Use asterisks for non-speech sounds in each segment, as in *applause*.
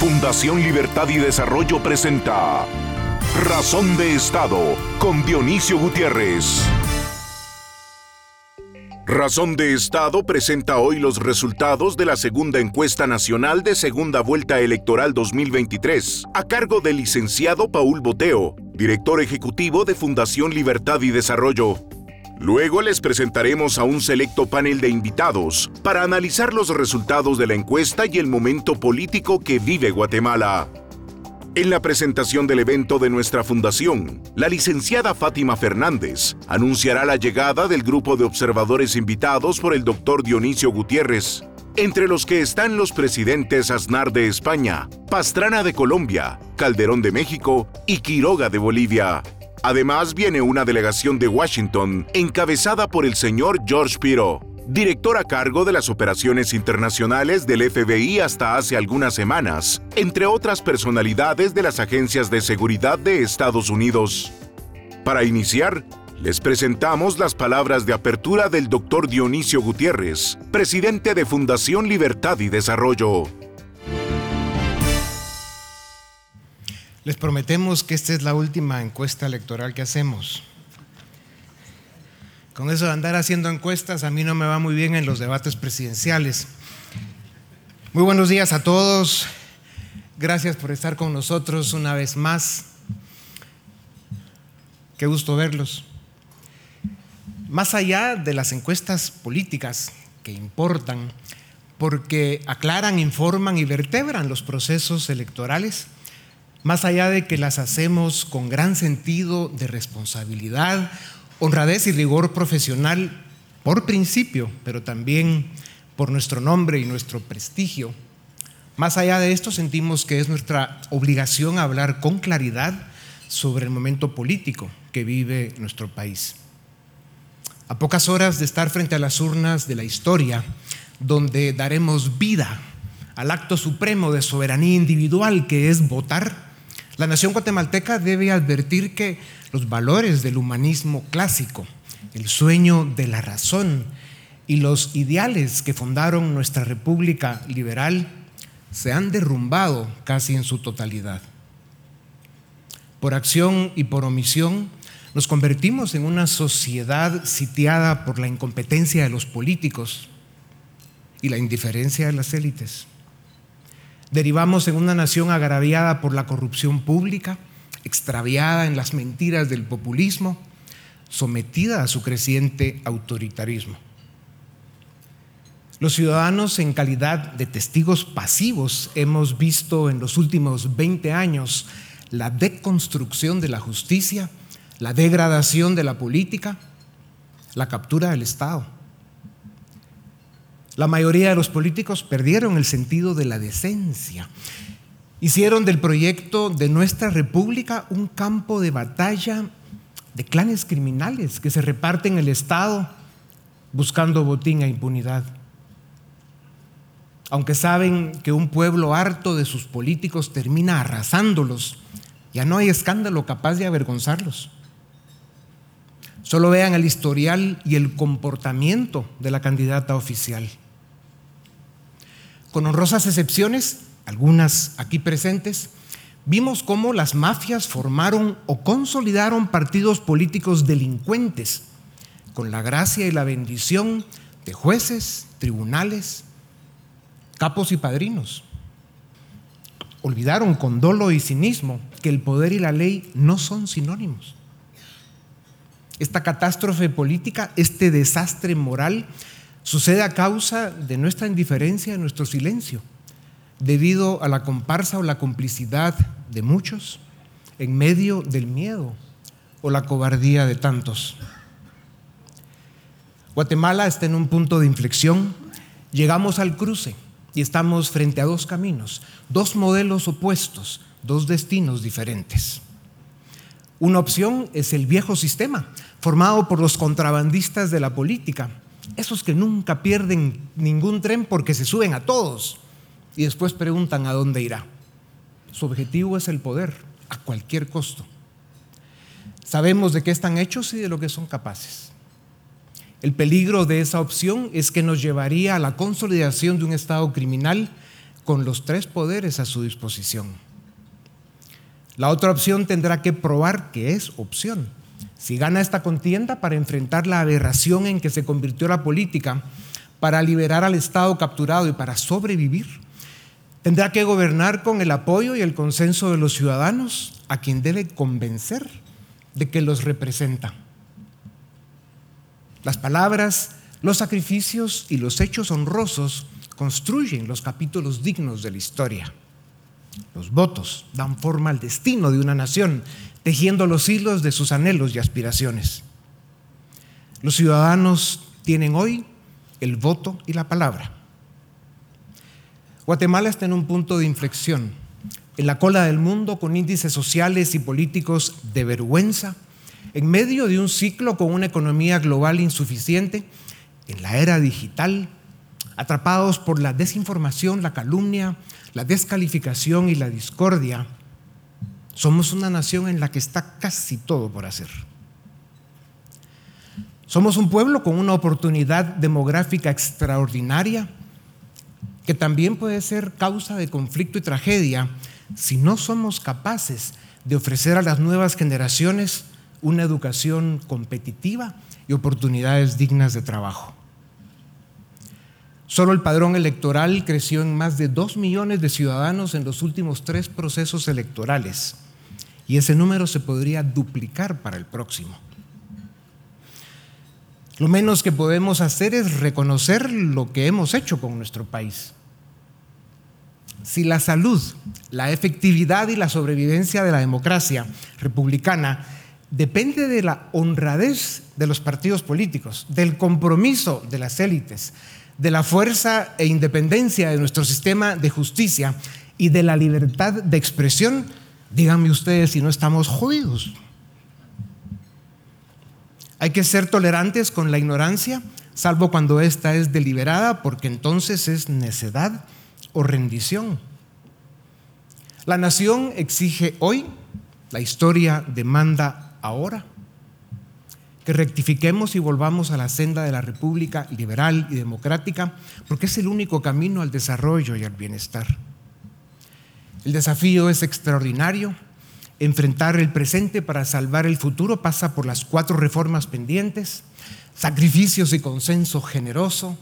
Fundación Libertad y Desarrollo presenta Razón de Estado con Dionisio Gutiérrez. Razón de Estado presenta hoy los resultados de la segunda encuesta nacional de segunda vuelta electoral 2023, a cargo del licenciado Paul Boteo, director ejecutivo de Fundación Libertad y Desarrollo. Luego les presentaremos a un selecto panel de invitados para analizar los resultados de la encuesta y el momento político que vive Guatemala. En la presentación del evento de nuestra fundación, la licenciada Fátima Fernández anunciará la llegada del grupo de observadores invitados por el doctor Dionisio Gutiérrez, entre los que están los presidentes Aznar de España, Pastrana de Colombia, Calderón de México y Quiroga de Bolivia. Además viene una delegación de Washington encabezada por el señor George Piro, director a cargo de las operaciones internacionales del FBI hasta hace algunas semanas, entre otras personalidades de las agencias de seguridad de Estados Unidos. Para iniciar, les presentamos las palabras de apertura del doctor Dionisio Gutiérrez, presidente de Fundación Libertad y Desarrollo. Les prometemos que esta es la última encuesta electoral que hacemos. Con eso de andar haciendo encuestas, a mí no me va muy bien en los debates presidenciales. Muy buenos días a todos. Gracias por estar con nosotros una vez más. Qué gusto verlos. Más allá de las encuestas políticas que importan, porque aclaran, informan y vertebran los procesos electorales, más allá de que las hacemos con gran sentido de responsabilidad, honradez y rigor profesional por principio, pero también por nuestro nombre y nuestro prestigio. Más allá de esto, sentimos que es nuestra obligación hablar con claridad sobre el momento político que vive nuestro país. A pocas horas de estar frente a las urnas de la historia, donde daremos vida al acto supremo de soberanía individual que es votar, la nación guatemalteca debe advertir que los valores del humanismo clásico, el sueño de la razón y los ideales que fundaron nuestra república liberal se han derrumbado casi en su totalidad. Por acción y por omisión, nos convertimos en una sociedad sitiada por la incompetencia de los políticos y la indiferencia de las élites. Derivamos en una nación agraviada por la corrupción pública, extraviada en las mentiras del populismo, sometida a su creciente autoritarismo. Los ciudadanos en calidad de testigos pasivos hemos visto en los últimos 20 años la deconstrucción de la justicia, la degradación de la política, la captura del Estado la mayoría de los políticos perdieron el sentido de la decencia. Hicieron del proyecto de nuestra república un campo de batalla de clanes criminales que se reparten el Estado buscando botín e impunidad. Aunque saben que un pueblo harto de sus políticos termina arrasándolos, ya no hay escándalo capaz de avergonzarlos. Solo vean el historial y el comportamiento de la candidata oficial con honrosas excepciones, algunas aquí presentes, vimos cómo las mafias formaron o consolidaron partidos políticos delincuentes con la gracia y la bendición de jueces, tribunales, capos y padrinos. Olvidaron con dolo y cinismo que el poder y la ley no son sinónimos. Esta catástrofe política, este desastre moral, Sucede a causa de nuestra indiferencia, de nuestro silencio, debido a la comparsa o la complicidad de muchos en medio del miedo o la cobardía de tantos. Guatemala está en un punto de inflexión. Llegamos al cruce y estamos frente a dos caminos, dos modelos opuestos, dos destinos diferentes. Una opción es el viejo sistema, formado por los contrabandistas de la política, esos que nunca pierden ningún tren porque se suben a todos y después preguntan a dónde irá. Su objetivo es el poder a cualquier costo. Sabemos de qué están hechos y de lo que son capaces. El peligro de esa opción es que nos llevaría a la consolidación de un Estado criminal con los tres poderes a su disposición. La otra opción tendrá que probar que es opción. Si gana esta contienda para enfrentar la aberración en que se convirtió la política, para liberar al Estado capturado y para sobrevivir, tendrá que gobernar con el apoyo y el consenso de los ciudadanos a quien debe convencer de que los representa. Las palabras, los sacrificios y los hechos honrosos construyen los capítulos dignos de la historia. Los votos dan forma al destino de una nación, tejiendo los hilos de sus anhelos y aspiraciones. Los ciudadanos tienen hoy el voto y la palabra. Guatemala está en un punto de inflexión, en la cola del mundo con índices sociales y políticos de vergüenza, en medio de un ciclo con una economía global insuficiente, en la era digital, atrapados por la desinformación, la calumnia, la descalificación y la discordia, somos una nación en la que está casi todo por hacer. Somos un pueblo con una oportunidad demográfica extraordinaria que también puede ser causa de conflicto y tragedia si no somos capaces de ofrecer a las nuevas generaciones una educación competitiva y oportunidades dignas de trabajo. Solo el padrón electoral creció en más de dos millones de ciudadanos en los últimos tres procesos electorales y ese número se podría duplicar para el próximo. Lo menos que podemos hacer es reconocer lo que hemos hecho con nuestro país. Si la salud, la efectividad y la sobrevivencia de la democracia republicana depende de la honradez de los partidos políticos, del compromiso de las élites, de la fuerza e independencia de nuestro sistema de justicia y de la libertad de expresión, díganme ustedes si no estamos jodidos. Hay que ser tolerantes con la ignorancia, salvo cuando ésta es deliberada, porque entonces es necedad o rendición. La nación exige hoy, la historia demanda ahora que rectifiquemos y volvamos a la senda de la República liberal y democrática, porque es el único camino al desarrollo y al bienestar. El desafío es extraordinario. Enfrentar el presente para salvar el futuro pasa por las cuatro reformas pendientes, sacrificios y consenso generoso,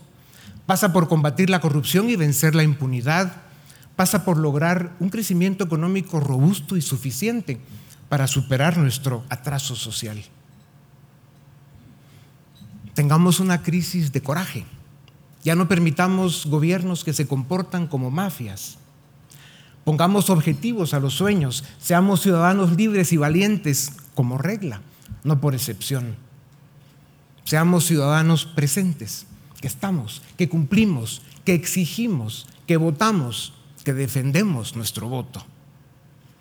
pasa por combatir la corrupción y vencer la impunidad, pasa por lograr un crecimiento económico robusto y suficiente para superar nuestro atraso social tengamos una crisis de coraje. Ya no permitamos gobiernos que se comportan como mafias. Pongamos objetivos a los sueños. Seamos ciudadanos libres y valientes como regla, no por excepción. Seamos ciudadanos presentes, que estamos, que cumplimos, que exigimos, que votamos, que defendemos nuestro voto.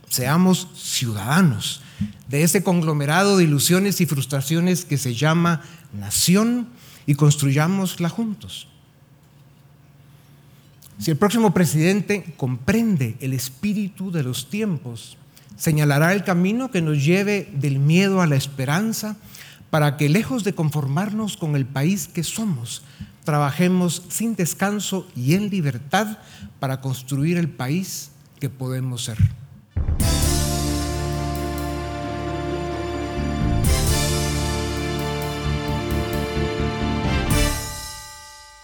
Seamos ciudadanos de ese conglomerado de ilusiones y frustraciones que se llama nación y construyámosla juntos. Si el próximo presidente comprende el espíritu de los tiempos, señalará el camino que nos lleve del miedo a la esperanza para que lejos de conformarnos con el país que somos, trabajemos sin descanso y en libertad para construir el país que podemos ser.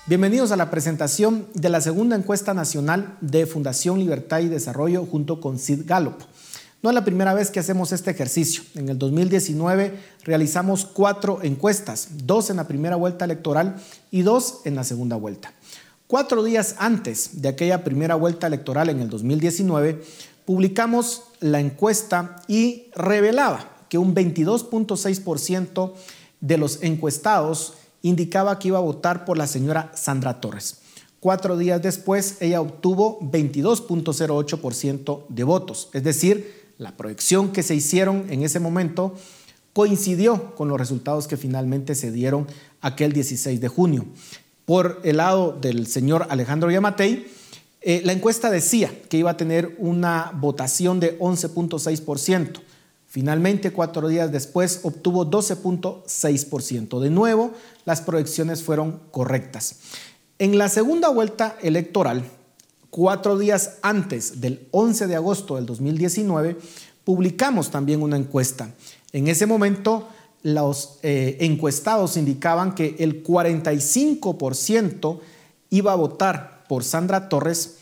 Bienvenidos a la presentación de la segunda encuesta nacional de Fundación Libertad y Desarrollo junto con Sid Gallup. No es la primera vez que hacemos este ejercicio. En el 2019 realizamos cuatro encuestas, dos en la primera vuelta electoral y dos en la segunda vuelta. Cuatro días antes de aquella primera vuelta electoral en el 2019, publicamos la encuesta y revelaba que un 22.6% de los encuestados indicaba que iba a votar por la señora Sandra Torres. Cuatro días después, ella obtuvo 22.08% de votos, es decir, la proyección que se hicieron en ese momento coincidió con los resultados que finalmente se dieron aquel 16 de junio. Por el lado del señor Alejandro Yamatei, eh, la encuesta decía que iba a tener una votación de 11.6%. Finalmente, cuatro días después, obtuvo 12.6%. De nuevo, las proyecciones fueron correctas. En la segunda vuelta electoral, cuatro días antes del 11 de agosto del 2019, publicamos también una encuesta. En ese momento, los eh, encuestados indicaban que el 45% iba a votar por Sandra Torres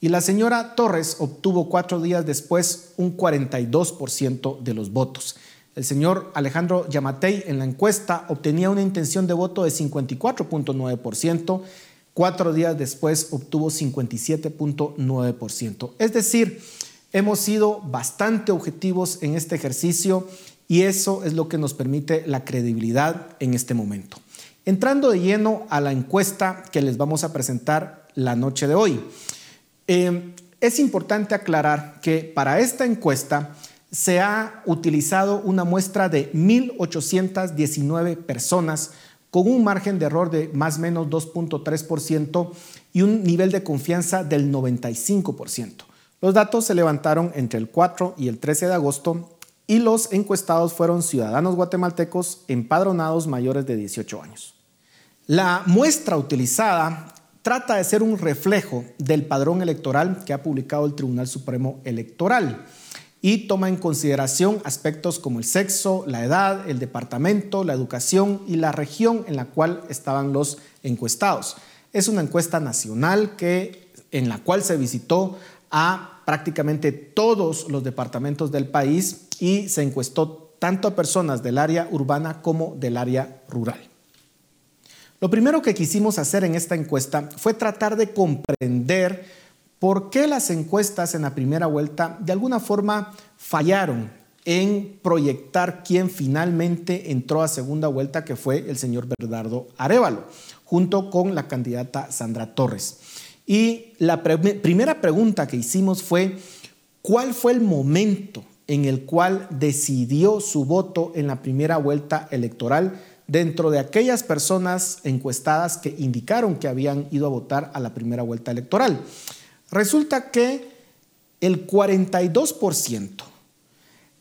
y la señora Torres obtuvo cuatro días después un 42% de los votos. El señor Alejandro Yamatei en la encuesta obtenía una intención de voto de 54.9%, cuatro días después obtuvo 57.9%. Es decir, hemos sido bastante objetivos en este ejercicio y eso es lo que nos permite la credibilidad en este momento. Entrando de lleno a la encuesta que les vamos a presentar la noche de hoy. Eh, es importante aclarar que para esta encuesta se ha utilizado una muestra de 1.819 personas con un margen de error de más o menos 2.3% y un nivel de confianza del 95%. Los datos se levantaron entre el 4 y el 13 de agosto y los encuestados fueron ciudadanos guatemaltecos empadronados mayores de 18 años. La muestra utilizada trata de ser un reflejo del padrón electoral que ha publicado el Tribunal Supremo Electoral y toma en consideración aspectos como el sexo, la edad, el departamento, la educación y la región en la cual estaban los encuestados. Es una encuesta nacional que, en la cual se visitó a prácticamente todos los departamentos del país y se encuestó tanto a personas del área urbana como del área rural. Lo primero que quisimos hacer en esta encuesta fue tratar de comprender por qué las encuestas en la primera vuelta de alguna forma fallaron en proyectar quién finalmente entró a segunda vuelta, que fue el señor Bernardo Arevalo, junto con la candidata Sandra Torres. Y la primera pregunta que hicimos fue, ¿cuál fue el momento en el cual decidió su voto en la primera vuelta electoral dentro de aquellas personas encuestadas que indicaron que habían ido a votar a la primera vuelta electoral. Resulta que el 42%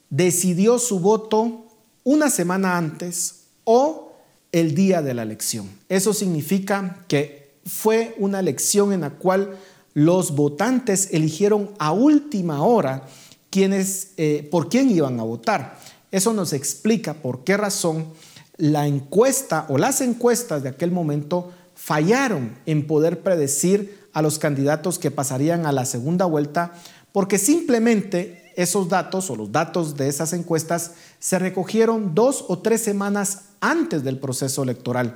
decidió su voto una semana antes o el día de la elección. Eso significa que fue una elección en la cual los votantes eligieron a última hora eh, por quién iban a votar. Eso nos explica por qué razón la encuesta o las encuestas de aquel momento fallaron en poder predecir a los candidatos que pasarían a la segunda vuelta, porque simplemente esos datos o los datos de esas encuestas se recogieron dos o tres semanas antes del proceso electoral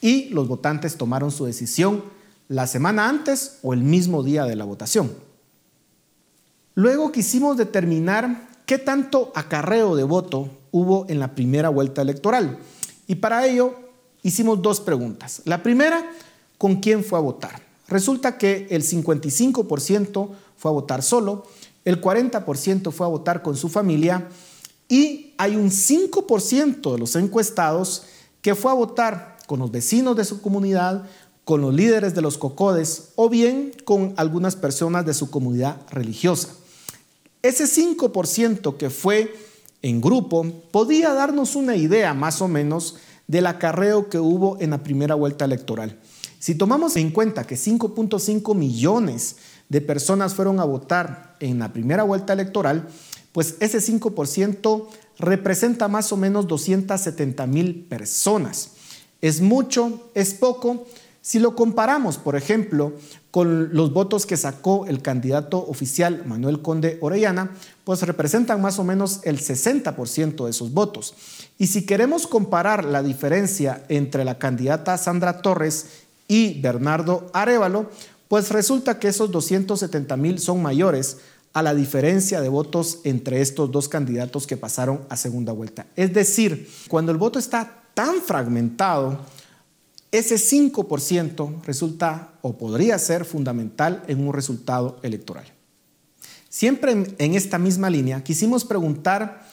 y los votantes tomaron su decisión la semana antes o el mismo día de la votación. Luego quisimos determinar qué tanto acarreo de voto hubo en la primera vuelta electoral. Y para ello hicimos dos preguntas. La primera, ¿con quién fue a votar? Resulta que el 55% fue a votar solo, el 40% fue a votar con su familia y hay un 5% de los encuestados que fue a votar con los vecinos de su comunidad, con los líderes de los cocodes o bien con algunas personas de su comunidad religiosa. Ese 5% que fue en grupo podía darnos una idea más o menos del acarreo que hubo en la primera vuelta electoral. Si tomamos en cuenta que 5.5 millones de personas fueron a votar en la primera vuelta electoral, pues ese 5% representa más o menos 270 mil personas. ¿Es mucho? ¿Es poco? Si lo comparamos, por ejemplo, con los votos que sacó el candidato oficial Manuel Conde Orellana, pues representan más o menos el 60% de esos votos. Y si queremos comparar la diferencia entre la candidata Sandra Torres y Bernardo Arevalo, pues resulta que esos 270 mil son mayores a la diferencia de votos entre estos dos candidatos que pasaron a segunda vuelta. Es decir, cuando el voto está tan fragmentado, ese 5% resulta o podría ser fundamental en un resultado electoral. Siempre en esta misma línea quisimos preguntar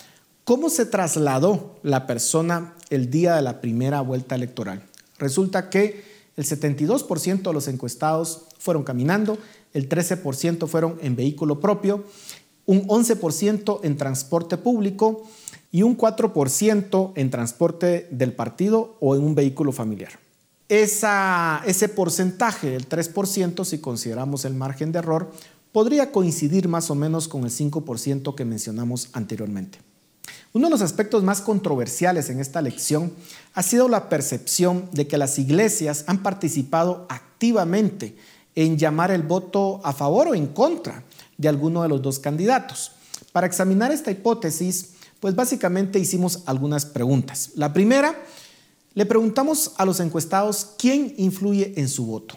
cómo se trasladó la persona el día de la primera vuelta electoral. Resulta que el 72% de los encuestados fueron caminando, el 13% fueron en vehículo propio, un 11% en transporte público y un 4% en transporte del partido o en un vehículo familiar. ese porcentaje del 3%, si consideramos el margen de error, podría coincidir más o menos con el 5% que mencionamos anteriormente. Uno de los aspectos más controversiales en esta elección ha sido la percepción de que las iglesias han participado activamente en llamar el voto a favor o en contra de alguno de los dos candidatos. Para examinar esta hipótesis, pues básicamente hicimos algunas preguntas. La primera, le preguntamos a los encuestados quién influye en su voto.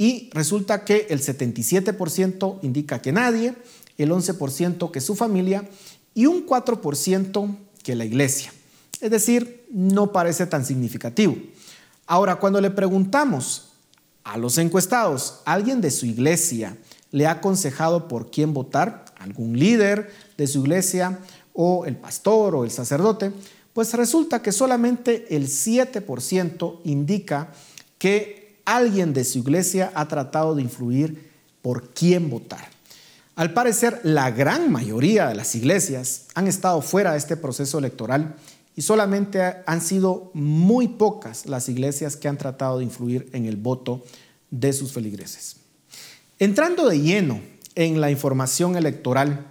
Y resulta que el 77% indica que nadie, el 11% que su familia y un 4% que la iglesia. Es decir, no parece tan significativo. Ahora, cuando le preguntamos a los encuestados, ¿alguien de su iglesia le ha aconsejado por quién votar? ¿Algún líder de su iglesia o el pastor o el sacerdote? Pues resulta que solamente el 7% indica que alguien de su iglesia ha tratado de influir por quién votar. Al parecer, la gran mayoría de las iglesias han estado fuera de este proceso electoral y solamente han sido muy pocas las iglesias que han tratado de influir en el voto de sus feligreses. Entrando de lleno en la información electoral,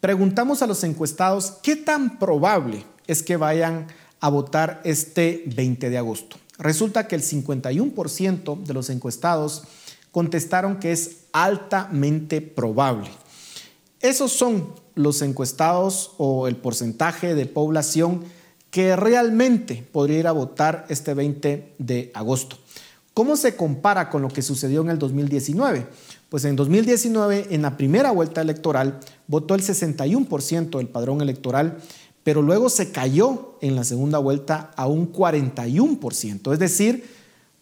preguntamos a los encuestados qué tan probable es que vayan a votar este 20 de agosto. Resulta que el 51% de los encuestados contestaron que es altamente probable. Esos son los encuestados o el porcentaje de población que realmente podría ir a votar este 20 de agosto. ¿Cómo se compara con lo que sucedió en el 2019? Pues en 2019, en la primera vuelta electoral, votó el 61% del padrón electoral, pero luego se cayó en la segunda vuelta a un 41%. Es decir,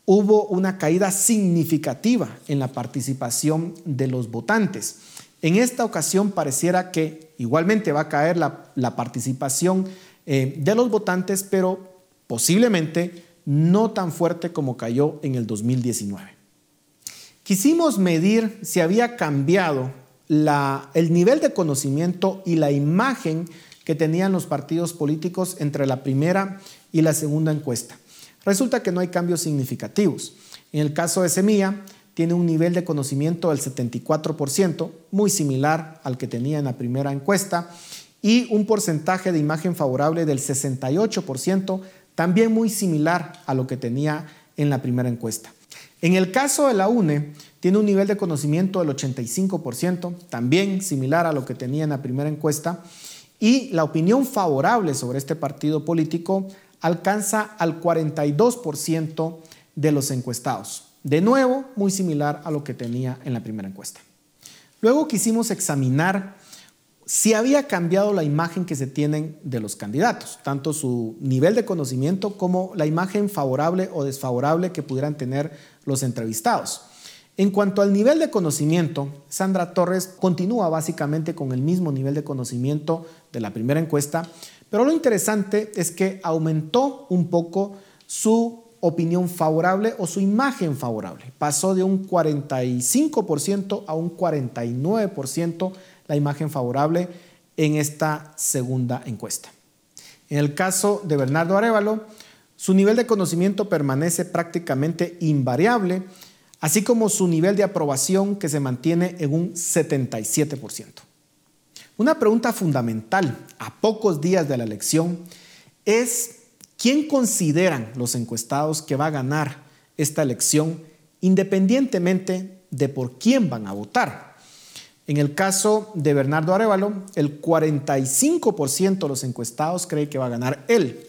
hubo una caída significativa en la participación de los votantes. En esta ocasión pareciera que igualmente va a caer la, participación eh, de los votantes, pero posiblemente no tan fuerte como cayó en el 2019. Quisimos medir si había cambiado el nivel de conocimiento y la imagen que tenían los partidos políticos entre la primera y la segunda encuesta. Resulta que no hay cambios significativos. En el caso de Semilla, tiene un nivel de conocimiento del 74%, muy similar al que tenía en la primera encuesta, y un porcentaje de imagen favorable del 68%, también muy similar a lo que tenía en la primera encuesta. En el caso de la UNE, tiene un nivel de conocimiento del 85%, también similar a lo que tenía en la primera encuesta, y la opinión favorable sobre este partido político alcanza al 42% de los encuestados. De nuevo, muy similar a lo que tenía en la primera encuesta. Luego quisimos examinar si había cambiado la imagen que se tienen de los candidatos, tanto su nivel de conocimiento como la imagen favorable o desfavorable que pudieran tener los entrevistados. En cuanto al nivel de conocimiento, Sandra Torres continúa básicamente con el mismo nivel de conocimiento de la primera encuesta, pero lo interesante es que aumentó un poco su opinión favorable o su imagen favorable. Pasó de un 45% a un 49% la imagen favorable en esta segunda encuesta. En el caso de Bernardo Arevalo, su nivel de conocimiento permanece prácticamente invariable, así como su nivel de aprobación que se mantiene en un 77%. Una pregunta fundamental a pocos días de la elección es quién consideran los encuestados que va a ganar esta elección independientemente de por quién van a votar. En el caso de Bernardo Arevalo, el 45% de los encuestados cree que va a ganar él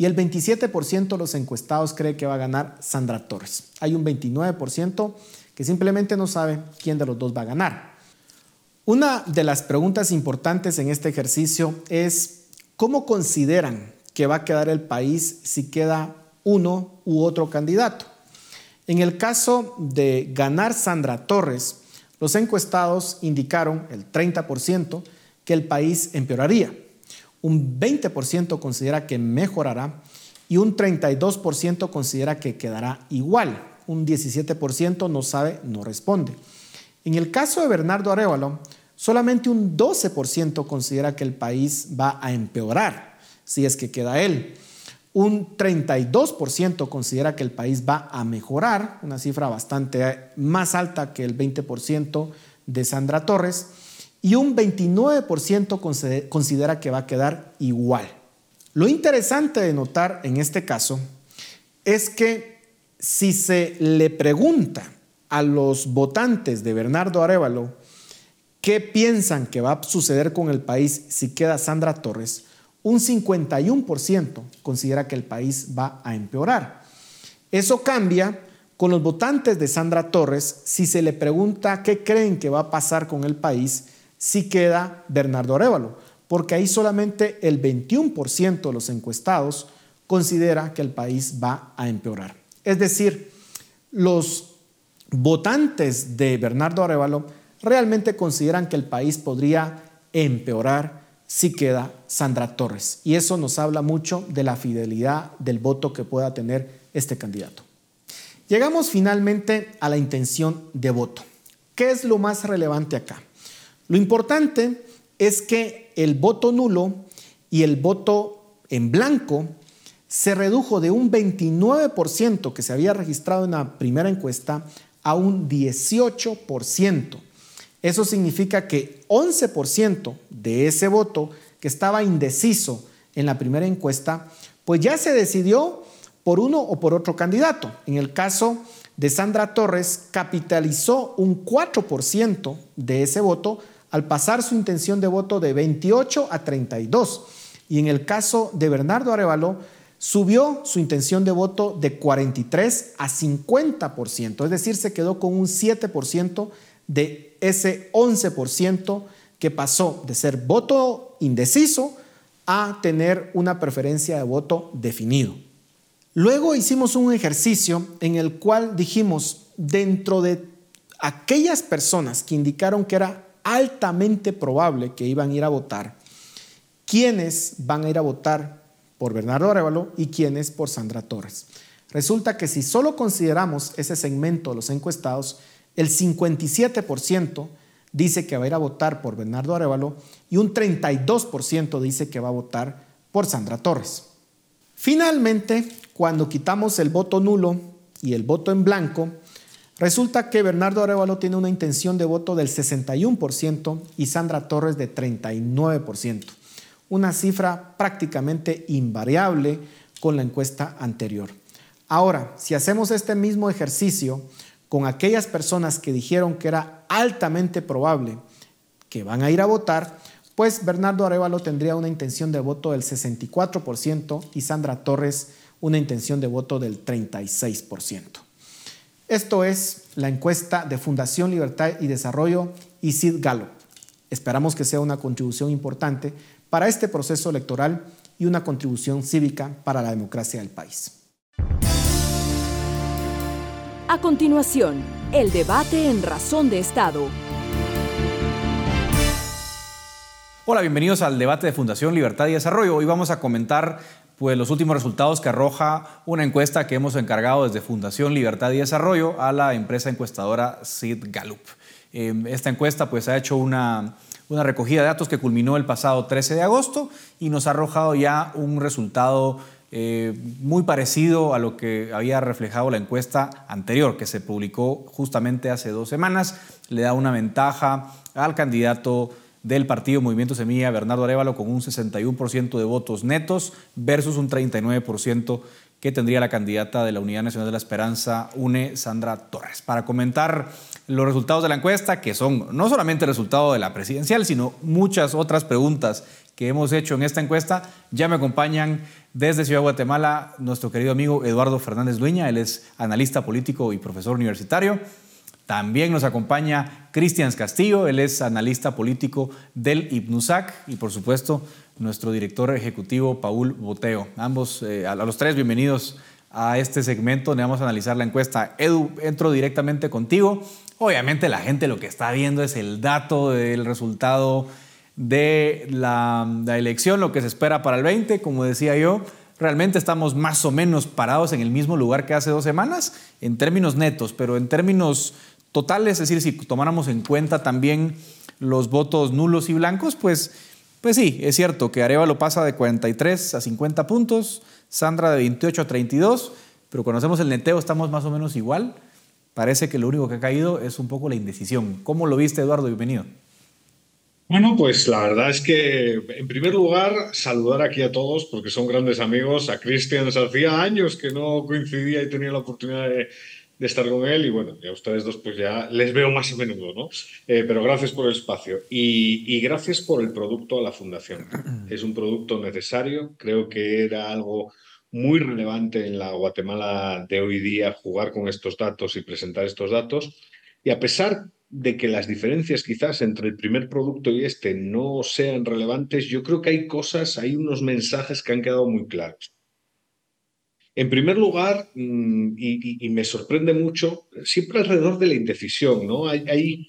y el 27% de los encuestados cree que va a ganar Sandra Torres. Hay un 29% que simplemente no sabe quién de los dos va a ganar. Una de las preguntas importantes en este ejercicio es cómo consideran que va a quedar el país si queda uno u otro candidato. En el caso de ganar Sandra Torres, los encuestados indicaron el 30% que el país empeoraría, un 20% considera que mejorará y un 32% considera que quedará igual, un 17% no sabe, no responde. En el caso de Bernardo Arevalo, solamente un 12% considera que el país va a empeorar si es que queda él. Un 32% considera que el país va a mejorar, una cifra bastante más alta que el 20% de Sandra Torres, y un 29% considera que va a quedar igual. Lo interesante de notar en este caso es que si se le pregunta a los votantes de Bernardo Arevalo qué piensan que va a suceder con el país si queda Sandra Torres, un 51% considera que el país va a empeorar. Eso cambia con los votantes de Sandra Torres si se le pregunta qué creen que va a pasar con el país si queda Bernardo Arevalo, porque ahí solamente el 21% de los encuestados considera que el país va a empeorar. Es decir, los votantes de Bernardo Arevalo realmente consideran que el país podría empeorar si queda Sandra Torres. Y eso nos habla mucho de la fidelidad del voto que pueda tener este candidato. Llegamos finalmente a la intención de voto. ¿Qué es lo más relevante acá? Lo importante es que el voto nulo y el voto en blanco se redujo de un 29% que se había registrado en la primera encuesta a un 18%. Eso significa que 11% de ese voto que estaba indeciso en la primera encuesta, pues ya se decidió por uno o por otro candidato. En el caso de Sandra Torres, capitalizó un 4% de ese voto al pasar su intención de voto de 28 a 32. Y en el caso de Bernardo Arevalo, subió su intención de voto de 43 a 50%, es decir, se quedó con un 7% de ese 11% que pasó de ser voto indeciso a tener una preferencia de voto definido. Luego hicimos un ejercicio en el cual dijimos, dentro de aquellas personas que indicaron que era altamente probable que iban a ir a votar, ¿quiénes van a ir a votar por Bernardo Arevalo y quiénes por Sandra Torres. Resulta que si solo consideramos ese segmento de los encuestados, el 57% dice que va a ir a votar por Bernardo Arevalo y un 32% dice que va a votar por Sandra Torres. Finalmente, cuando quitamos el voto nulo y el voto en blanco, resulta que Bernardo Arevalo tiene una intención de voto del 61% y Sandra Torres de 39% una cifra prácticamente invariable con la encuesta anterior. Ahora, si hacemos este mismo ejercicio con aquellas personas que dijeron que era altamente probable que van a ir a votar, pues Bernardo Arevalo tendría una intención de voto del 64% y Sandra Torres una intención de voto del 36%. Esto es la encuesta de Fundación Libertad y Desarrollo y Sid Gallup. Esperamos que sea una contribución importante para este proceso electoral y una contribución cívica para la democracia del país. A continuación, el debate en Razón de Estado. Hola, bienvenidos al debate de Fundación Libertad y Desarrollo. Hoy vamos a comentar pues, los últimos resultados que arroja una encuesta que hemos encargado desde Fundación Libertad y Desarrollo a la empresa encuestadora Sid Gallup. Eh, esta encuesta pues, ha hecho una, una recogida de datos que culminó el pasado 13 de agosto y nos ha arrojado ya un resultado eh, muy parecido a lo que había reflejado la encuesta anterior, que se publicó justamente hace dos semanas. Le da una ventaja al candidato del partido Movimiento Semilla, Bernardo Arevalo, con un 61% de votos netos versus un 39% que tendría la candidata de la Unidad Nacional de la Esperanza, UNE, Sandra Torres. Para comentar los resultados de la encuesta, que son no solamente el resultado de la presidencial, sino muchas otras preguntas que hemos hecho en esta encuesta. Ya me acompañan desde Ciudad Guatemala nuestro querido amigo Eduardo Fernández Dueña, él es analista político y profesor universitario. También nos acompaña Cristian Castillo, él es analista político del IPNUSAC y por supuesto nuestro director ejecutivo Paul Boteo. Ambos, eh, a los tres, bienvenidos a este segmento donde vamos a analizar la encuesta. Edu, entro directamente contigo. Obviamente la gente lo que está viendo es el dato del resultado de la, elección, lo que se espera para el 20, como decía yo. Realmente estamos más o menos parados en el mismo lugar que hace dos semanas en términos netos, pero en términos totales, es decir, si tomáramos en cuenta también los votos nulos y blancos, pues Pues sí, es cierto que Arevalo pasa de 43 a 50 puntos, Sandra de 28 a 32, pero cuando hacemos el neteo estamos más o menos igual. Parece que lo único que ha caído es un poco la indecisión. ¿Cómo lo viste, Eduardo? Bienvenido. Bueno, pues la verdad es que, en primer lugar, saludar aquí a todos, porque son grandes amigos. A Cristian, hacía años que no coincidía y tenía la oportunidad de, de estar con él y bueno, ya ustedes dos pues ya les veo más a menudo, ¿no? Eh, pero gracias por el espacio y, y, gracias por el producto a la fundación. *clears throat* Es un producto necesario, creo que era algo muy relevante en la Guatemala de hoy día jugar con estos datos y presentar estos datos y a pesar de que las diferencias quizás entre el primer producto y este no sean relevantes, yo creo que hay cosas, hay unos mensajes que han quedado muy claros. En primer lugar, mm, y, me sorprende mucho, siempre alrededor de la indecisión, ¿no? Hay, hay,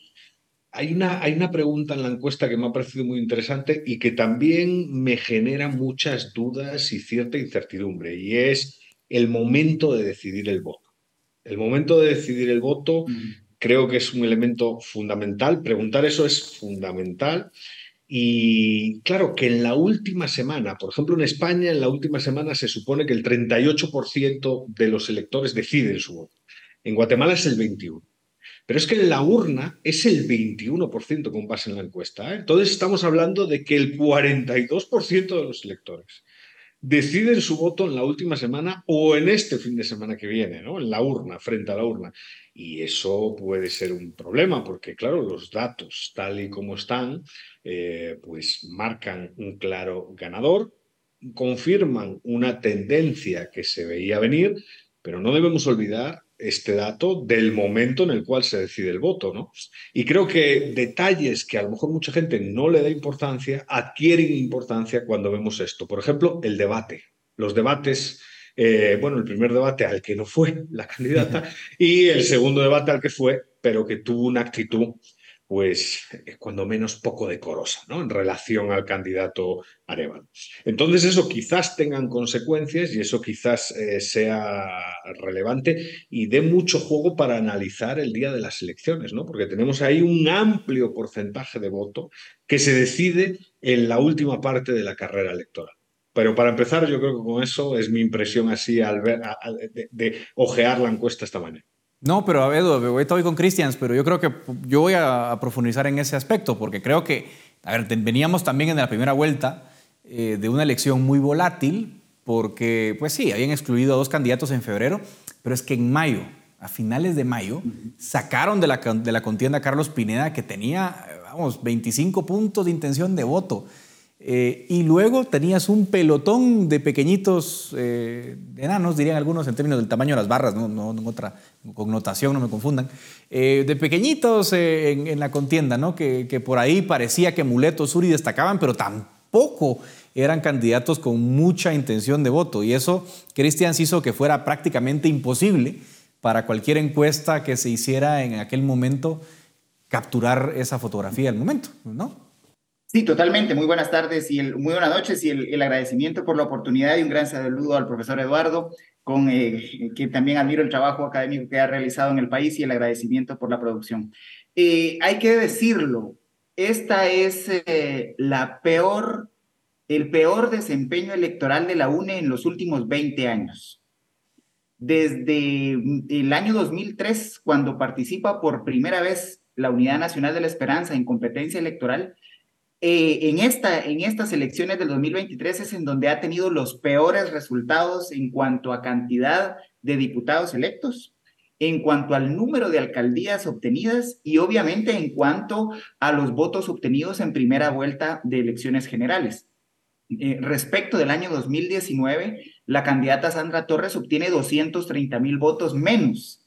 hay, una, hay una pregunta en la encuesta que me ha parecido muy interesante y que también me genera muchas dudas y cierta incertidumbre, y es el momento de decidir el voto. El momento de decidir el voto mm. creo que es un elemento fundamental. Preguntar eso es fundamental. Y claro que en la última semana, por ejemplo en España, en la última semana se supone que el 38% de los electores deciden su voto. En Guatemala es el 21%. Pero es que en la urna es el 21% con base en la encuesta. ¿eh? Entonces estamos hablando de que el 42% de los electores deciden su voto en la última semana o en este fin de semana que viene, ¿no? En la urna, frente a la urna. Y eso puede ser un problema, porque claro, los datos tal y como están, eh, pues marcan un claro ganador, confirman una tendencia que se veía venir, pero no debemos olvidar este dato del momento en el cual se decide el voto, ¿no? Y creo que detalles que a lo mejor mucha gente no le da importancia adquieren importancia cuando vemos esto. Por ejemplo, el debate. Los debates, eh, bueno, el primer debate al que no fue la candidata *laughs* y el segundo debate al que fue, pero que tuvo una actitud pues eh, cuando menos poco decorosa, ¿no? En relación al candidato Arevalo. Entonces eso quizás tengan consecuencias y eso quizás eh, sea relevante y dé mucho juego para analizar el día de las elecciones, ¿no? Porque tenemos ahí un amplio porcentaje de voto que se decide en la última parte de la carrera electoral. Pero para empezar, yo creo que con eso es mi impresión así al ver, de, de ojear la encuesta esta mañana. No, pero a ver, estoy con Christians, pero yo creo que yo voy a, profundizar en ese aspecto, porque creo que, a ver, veníamos también en la primera vuelta eh, de una elección muy volátil, porque, pues sí, habían excluido a dos candidatos en febrero, pero es que en mayo, a finales de mayo, sacaron de la, de la contienda a Carlos Pineda, que tenía, vamos, 25 puntos de intención de voto. Eh, y luego tenías un pelotón de pequeñitos eh, enanos, dirían algunos en términos del tamaño de las barras, no, no en otra connotación, no me confundan, eh, de pequeñitos en, la contienda, ¿no? Que, por ahí parecía que Muleto, Suri destacaban, pero tampoco eran candidatos con mucha intención de voto. Y eso Cristian hizo que fuera prácticamente imposible para cualquier encuesta que se hiciera en aquel momento capturar esa fotografía del momento, ¿no? Sí, totalmente. Muy buenas tardes y muy buenas noches y el, agradecimiento por la oportunidad y un gran saludo al profesor Eduardo, con eh, que también admiro el trabajo académico que ha realizado en el país y el agradecimiento por la producción. Eh, hay que decirlo, esta es eh, la peor, el peor desempeño electoral de la UNE en los últimos 20 años. Desde el año 2003, cuando participa por primera vez la Unidad Nacional de la Esperanza en competencia electoral, eh, en, esta, en estas elecciones del 2023 es en donde ha tenido los peores resultados en cuanto a cantidad de diputados electos, en cuanto al número de alcaldías obtenidas y obviamente en cuanto a los votos obtenidos en primera vuelta de elecciones generales. Eh, respecto del año 2019, la candidata Sandra Torres obtiene 230 mil votos menos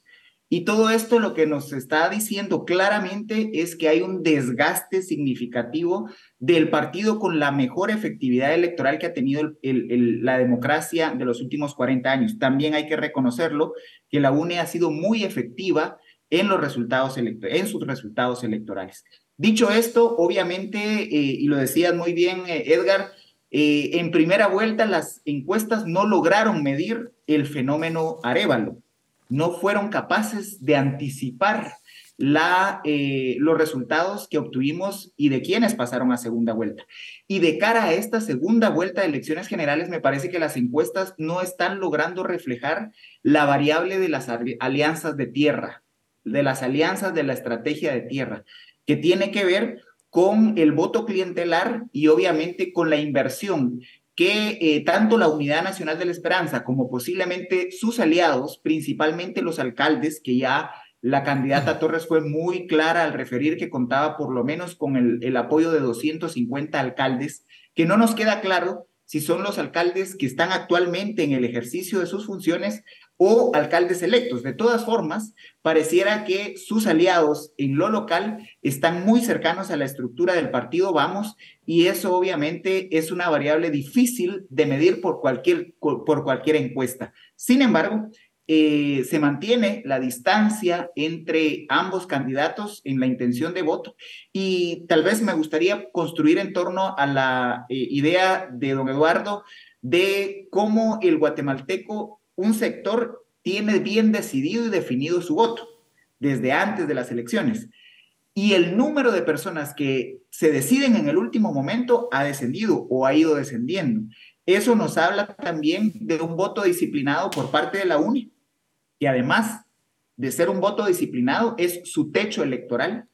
y todo esto lo que nos está diciendo claramente es que hay un desgaste significativo del partido con la mejor efectividad electoral que ha tenido la democracia de los últimos 40 años. También hay que reconocerlo que la UNE ha sido muy efectiva en, los resultados en sus resultados electorales. Dicho esto, obviamente, eh, y lo decías muy bien, eh, Edgar, eh, en primera vuelta las encuestas no lograron medir el fenómeno Arevalo no fueron capaces de anticipar la, eh, los resultados que obtuvimos y de quienes pasaron a segunda vuelta. Y de cara a esta segunda vuelta de elecciones generales, me parece que las encuestas no están logrando reflejar la variable de las alianzas de tierra, de las alianzas de la estrategia de tierra, que tiene que ver con el voto clientelar y obviamente con la inversión que eh, tanto la Unidad Nacional de la Esperanza como posiblemente sus aliados, principalmente los alcaldes, que ya la candidata Torres fue muy clara al referir que contaba por lo menos con el, el apoyo de 250 alcaldes, que no nos queda claro si son los alcaldes que están actualmente en el ejercicio de sus funciones o alcaldes electos. De todas formas, pareciera que sus aliados en lo local están muy cercanos a la estructura del partido Vamos y eso obviamente es una variable difícil de medir por cualquier, por cualquier encuesta. Sin embargo, eh, se mantiene la distancia entre ambos candidatos en la intención de voto y tal vez me gustaría construir en torno a la eh, idea de don Eduardo de cómo el guatemalteco un sector tiene bien decidido y definido su voto desde antes de las elecciones. Y el número de personas que se deciden en el último momento ha descendido o ha ido descendiendo. Eso nos habla también de un voto disciplinado por parte de la UNI, y además de ser un voto disciplinado es su techo electoral.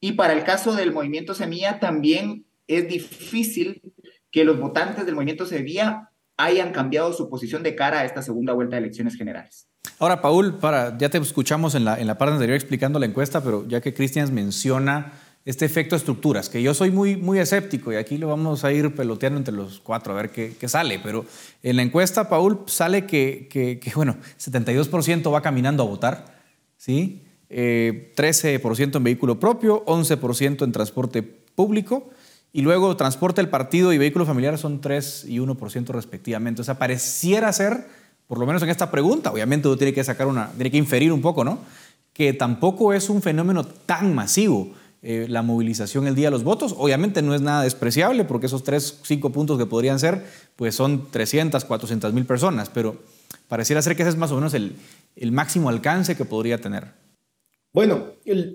Y para el caso del movimiento Semilla también es difícil que los votantes del movimiento Semilla hayan cambiado su posición de cara a esta segunda vuelta de elecciones generales. Ahora, Paul, para, ya te escuchamos en la, en la parte anterior explicando la encuesta, pero ya que Cristian menciona este efecto estructuras, que yo soy muy, muy escéptico y aquí lo vamos a ir peloteando entre los cuatro a ver qué, qué sale, pero en la encuesta, Paul, sale que, que, que bueno, 72% va caminando a votar, ¿sí? 13% eh, en vehículo propio, 11% en transporte público, y luego transporte del partido y vehículo familiar son 3 y 1% respectivamente. O sea, pareciera ser, por lo menos en esta pregunta, obviamente uno tiene que sacar una, tiene que inferir un poco, ¿no? Que tampoco es un fenómeno tan masivo eh, la movilización el día de los votos. Obviamente no es nada despreciable porque esos 3, 5 puntos que podrían ser, pues son 300, 400 mil personas, pero pareciera ser que ese es más o menos el, el máximo alcance que podría tener. Bueno,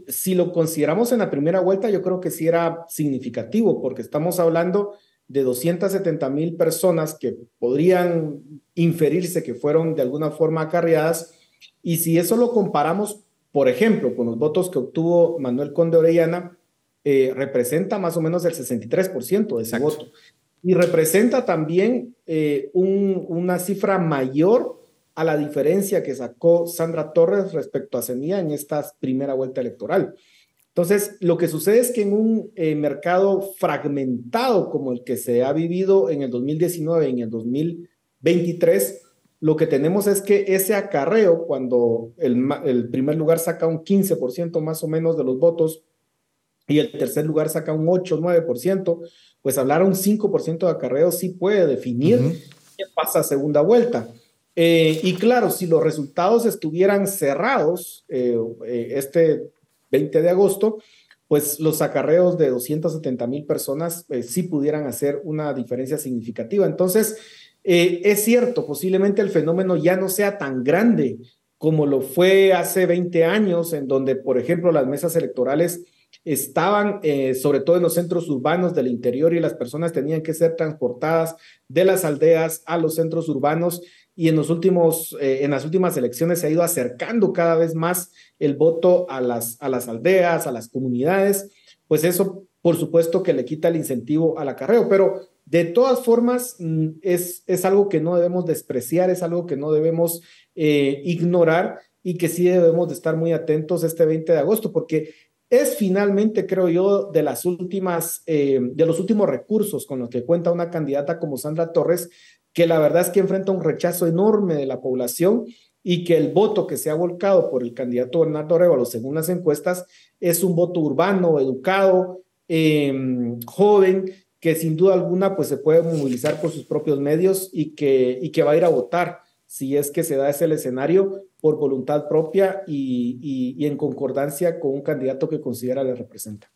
si lo consideramos en la primera vuelta, yo creo que sí era significativo, porque estamos hablando de 270 mil personas que podrían inferirse que fueron de alguna forma acarreadas, y si eso lo comparamos, por ejemplo, con los votos que obtuvo Manuel Conde Orellana, eh, representa más o menos el 63% de ese voto. Y representa también eh, una cifra mayor a la diferencia que sacó Sandra Torres respecto a Semilla en esta primera vuelta electoral. Entonces, lo que sucede es que en un eh, mercado fragmentado como el que se ha vivido en el 2019 y en el 2023, lo que tenemos es que ese acarreo, cuando el, el primer lugar saca un 15% más o menos de los votos y el tercer lugar saca un 8, 9%, pues hablar un 5% de acarreo sí puede definir qué pasa a segunda vuelta. Eh, y claro, si los resultados estuvieran cerrados eh, eh, este 20 de agosto, pues los acarreos de 270 mil personas sí pudieran hacer una diferencia significativa. Entonces, es cierto, posiblemente el fenómeno ya no sea tan grande como lo fue hace 20 años, en donde, por ejemplo, las mesas electorales estaban sobre todo en los centros urbanos del interior y las personas tenían que ser transportadas de las aldeas a los centros urbanos y en, los últimos, eh, en las últimas elecciones se ha ido acercando cada vez más el voto a las, a las aldeas, a las comunidades, pues eso por supuesto que le quita el incentivo al acarreo, pero de todas formas mm, es, es algo que no debemos despreciar, es algo que no debemos eh, ignorar y que sí debemos de estar muy atentos este 20 de agosto, porque es finalmente, creo yo, de las últimas, eh, de los últimos recursos con los que cuenta una candidata como Sandra Torres, que la verdad es que enfrenta un rechazo enorme de la población y que el voto que se ha volcado por el candidato Bernardo Révalo, según las encuestas, es un voto urbano, educado, em, joven, que sin duda alguna pues se puede movilizar por sus propios medios y que, y que va a ir a votar si es que se da ese escenario por voluntad propia y, y, en concordancia con un candidato que considera le representa.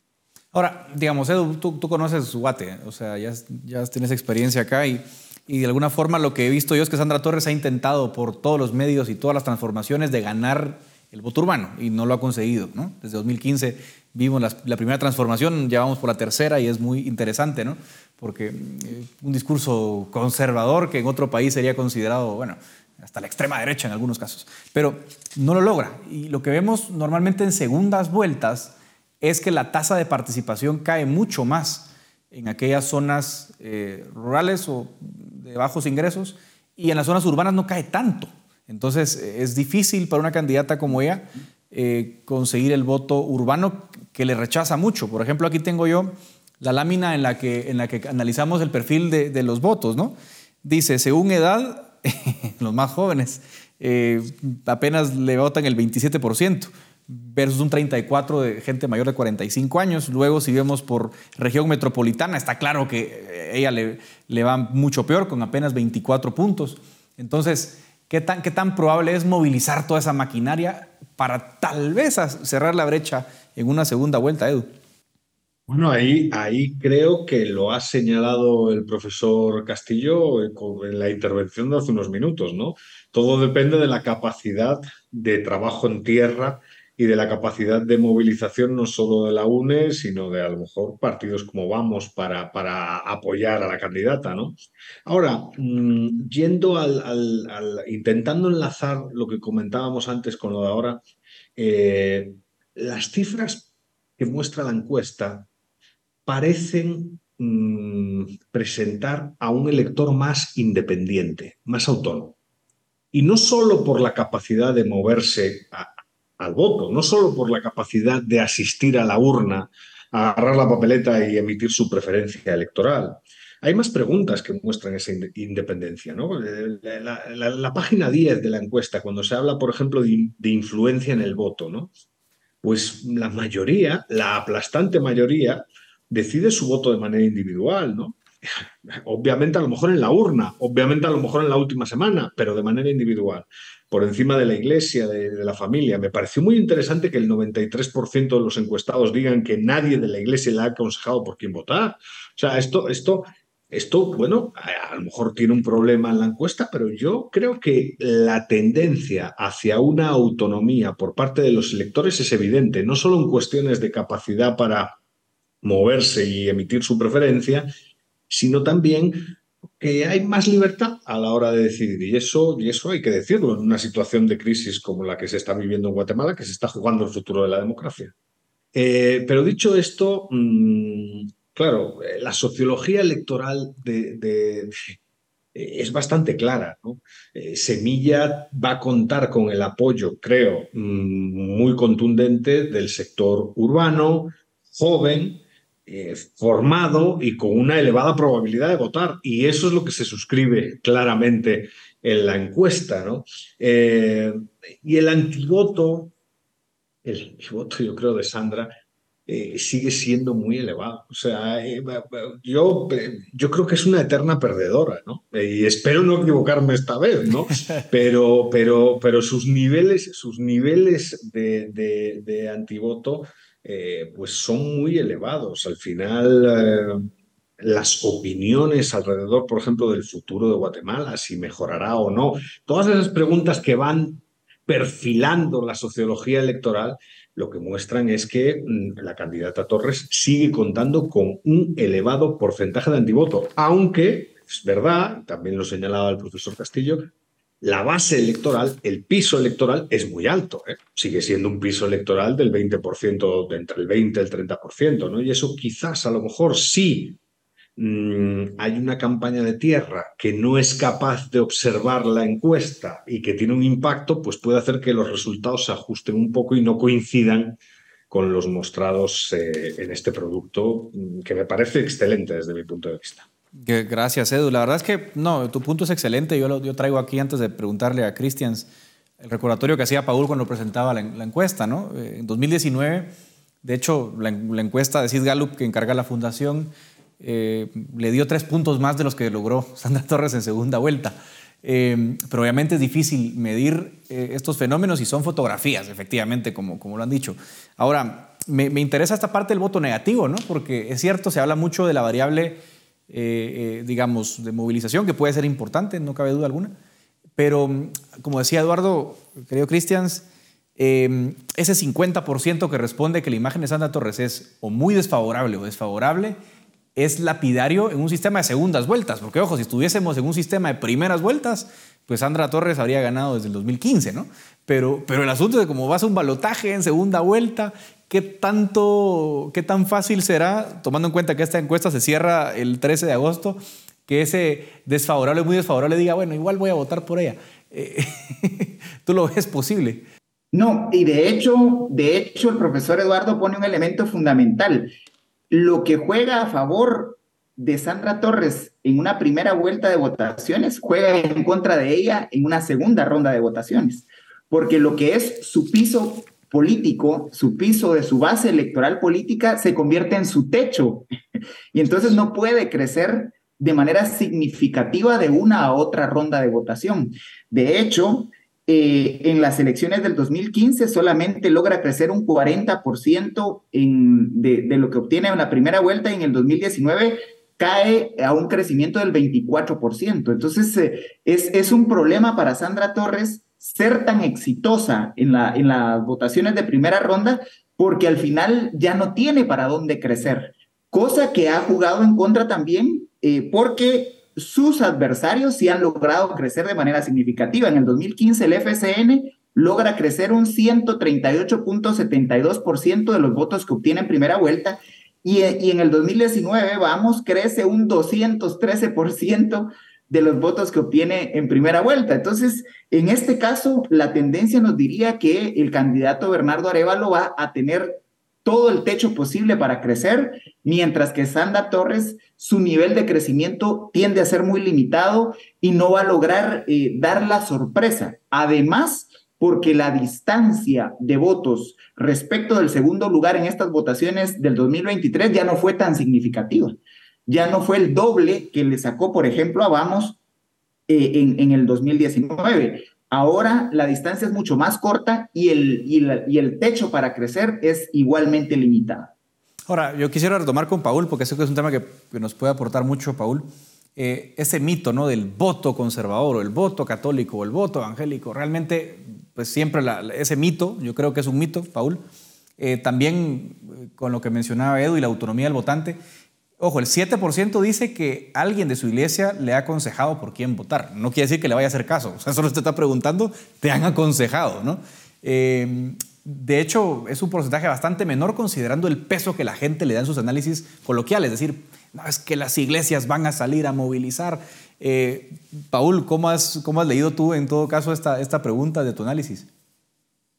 Ahora, digamos, Edu, tú, tú conoces Guate, o sea, ya, ya tienes experiencia acá y y de alguna forma lo que he visto yo es que Sandra Torres ha intentado por todos los medios y todas las transformaciones de ganar el voto urbano y no lo ha conseguido. ¿no? Desde 2015 vimos la, primera transformación, ya vamos por la tercera y es muy interesante, ¿no? porque eh, un discurso conservador que en otro país sería considerado, bueno, hasta la extrema derecha en algunos casos, pero no lo logra. Y lo que vemos normalmente en segundas vueltas es que la tasa de participación cae mucho más en aquellas zonas eh, rurales o de bajos ingresos y en las zonas urbanas no cae tanto. Entonces es difícil para una candidata como ella eh, conseguir el voto urbano que le rechaza mucho. Por ejemplo, aquí tengo yo la lámina en la que, en la que analizamos el perfil de, los votos. ¿no? Dice, según edad, *laughs* los más jóvenes eh, apenas le votan el 27% versus un 34 de gente mayor de 45 años. Luego, si vemos por región metropolitana, está claro que ella le, va mucho peor, con apenas 24 puntos. Entonces, ¿qué tan, ¿qué tan probable es movilizar toda esa maquinaria para tal vez cerrar la brecha en una segunda vuelta, Edu? Bueno, ahí, ahí creo que lo ha señalado el profesor Castillo en la intervención de hace unos minutos, ¿no? Todo depende de la capacidad de trabajo en tierra y de la capacidad de movilización no solo de la UNE, sino de a lo mejor partidos como Vamos para, para apoyar a la candidata, ¿no? Ahora, mm, yendo al, intentando enlazar lo que comentábamos antes con lo de ahora, eh, las cifras que muestra la encuesta parecen mm, presentar a un elector más independiente, más autónomo. Y no solo por la capacidad de moverse a, al voto, no solo por la capacidad de asistir a la urna, a agarrar la papeleta y emitir su preferencia electoral. Hay más preguntas que muestran esa independencia. ¿no? La, página 10 de la encuesta, cuando se habla, por ejemplo, de, de influencia en el voto, ¿no? pues la mayoría, la aplastante mayoría, decide su voto de manera individual, ¿no? *laughs* Obviamente a lo mejor en la urna, obviamente a lo mejor en la última semana, pero de manera individual por encima de la iglesia, de, la familia. Me pareció muy interesante que el 93% de los encuestados digan que nadie de la iglesia le ha aconsejado por quién votar. O sea, esto, esto, esto, bueno, a, lo mejor tiene un problema en la encuesta, pero yo creo que la tendencia hacia una autonomía por parte de los electores es evidente, no solo en cuestiones de capacidad para moverse y emitir su preferencia, sino también que hay más libertad a la hora de decidir. Y eso, y eso hay que decirlo en una situación de crisis como la que se está viviendo en Guatemala, que se está jugando el futuro de la democracia. Eh, pero dicho esto, mm, claro, eh, la sociología electoral de, es bastante clara. Eh, Semilla va a contar con el apoyo, creo, mm, muy contundente del sector urbano, joven, eh, formado y con una elevada probabilidad de votar. Y eso es lo que se suscribe claramente en la encuesta. ¿no? Eh, y el antivoto, el antivoto yo creo de Sandra, eh, sigue siendo muy elevado. O sea, yo, yo creo que es una eterna perdedora, ¿no? Y espero no equivocarme esta vez, ¿no? *laughs* Pero, pero, pero sus niveles, sus niveles de, de, de antivoto eh, pues son muy elevados. Al final, eh, las opiniones alrededor, por ejemplo, del futuro de Guatemala, si mejorará o no, todas esas preguntas que van perfilando la sociología electoral, lo que muestran es que mm, la candidata Torres sigue contando con un elevado porcentaje de antivoto, aunque es verdad, también lo señalaba el profesor Castillo, la base electoral, el piso electoral es muy alto. ¿eh? Sigue siendo un piso electoral del 20%, de entre el 20 y el 30%, ¿no? Y eso quizás a lo mejor sí mm, hay una campaña de tierra que no es capaz de observar la encuesta y que tiene un impacto, pues puede hacer que los resultados se ajusten un poco y no coincidan con los mostrados eh, en este producto, mm, que me parece excelente desde mi punto de vista. Gracias, Edu. La verdad es que no, tu punto es excelente. Yo, yo traigo aquí antes de preguntarle a Christians el recordatorio que hacía Paul cuando presentaba la, encuesta. ¿no? Eh, en 2019, de hecho, la, encuesta de Sid Gallup que encarga la fundación eh, le dio tres puntos más de los que logró *laughs* Sandra Torres en segunda vuelta. Eh, pero obviamente es difícil medir estos fenómenos y son fotografías, efectivamente, como, como lo han dicho. Ahora, me, me interesa esta parte del voto negativo, ¿no? porque es cierto, se habla mucho de la variable eh, eh, digamos, de movilización, que puede ser importante, no cabe duda alguna. Pero, mm, como decía Eduardo, querido Cristians, eh, ese 50% que responde que la imagen de Sandra Torres es o muy desfavorable o desfavorable, es lapidario en un sistema de segundas vueltas. Porque, ojo, si estuviésemos en un sistema de primeras vueltas, pues Sandra Torres habría ganado desde el 2015, ¿no? Pero, pero el asunto de cómo vas a un balotaje en segunda vuelta, ¿qué, tanto, ¿qué tan fácil será, tomando en cuenta que esta encuesta se cierra el 13 de agosto, que ese desfavorable, muy desfavorable, diga, bueno, igual voy a votar por ella? Eh, *laughs* ¿Tú lo ves posible? No, y de hecho, de hecho, el profesor Eduardo pone un elemento fundamental. Lo que juega a favor de Sandra Torres en una primera vuelta de votaciones juega en contra de ella en una segunda ronda de votaciones, porque lo que es su piso político, su piso de su base electoral política se convierte en su techo *laughs* y entonces no puede crecer de manera significativa de una a otra ronda de votación. De hecho, eh, en las elecciones del 2015 solamente logra crecer un 40% en, de, lo que obtiene en la primera vuelta y en el 2019 cae a un crecimiento del 24%. Entonces, eh, es, es un problema para Sandra Torres ser tan exitosa en, la, las votaciones de primera ronda porque al final ya no tiene para dónde crecer, cosa que ha jugado en contra también eh, porque sus adversarios sí han logrado crecer de manera significativa. En el 2015 el FCN logra crecer un 138.72% de los votos que obtiene en primera vuelta y, y, en el 2019 vamos, crece un 213% de los votos que obtiene en primera vuelta. Entonces, en este caso, la tendencia nos diría que el candidato Bernardo Arevalo va a tener todo el techo posible para crecer, mientras que Sandra Torres, su nivel de crecimiento tiende a ser muy limitado y no va a lograr eh, dar la sorpresa. Además, porque la distancia de votos respecto del segundo lugar en estas votaciones del 2023 ya no fue tan significativa. Ya no fue el doble que le sacó, por ejemplo, a Vamos eh, en, en el 2019. Ahora la distancia es mucho más corta y el, y, el techo para crecer es igualmente limitado. Ahora, yo quisiera retomar con Paul, porque sé que es un tema que, nos puede aportar mucho, Paul. Eh, ese mito ¿no? del voto conservador o el voto católico o el voto evangélico, realmente, pues siempre ese mito, yo creo que es un mito, Paul. Eh, también eh, con lo que mencionaba Edu y la autonomía del votante, Ojo, el 7% dice que alguien de su iglesia le ha aconsejado por quién votar. No quiere decir que le vaya a hacer caso. O sea, solo usted está preguntando, te han aconsejado, ¿no? Eh, de hecho, es un porcentaje bastante menor considerando el peso que la gente le da en sus análisis coloquiales. Es decir, no, es que las iglesias van a salir a movilizar. Eh, Paul, ¿cómo has, ¿cómo has leído tú en todo caso esta, esta pregunta de tu análisis?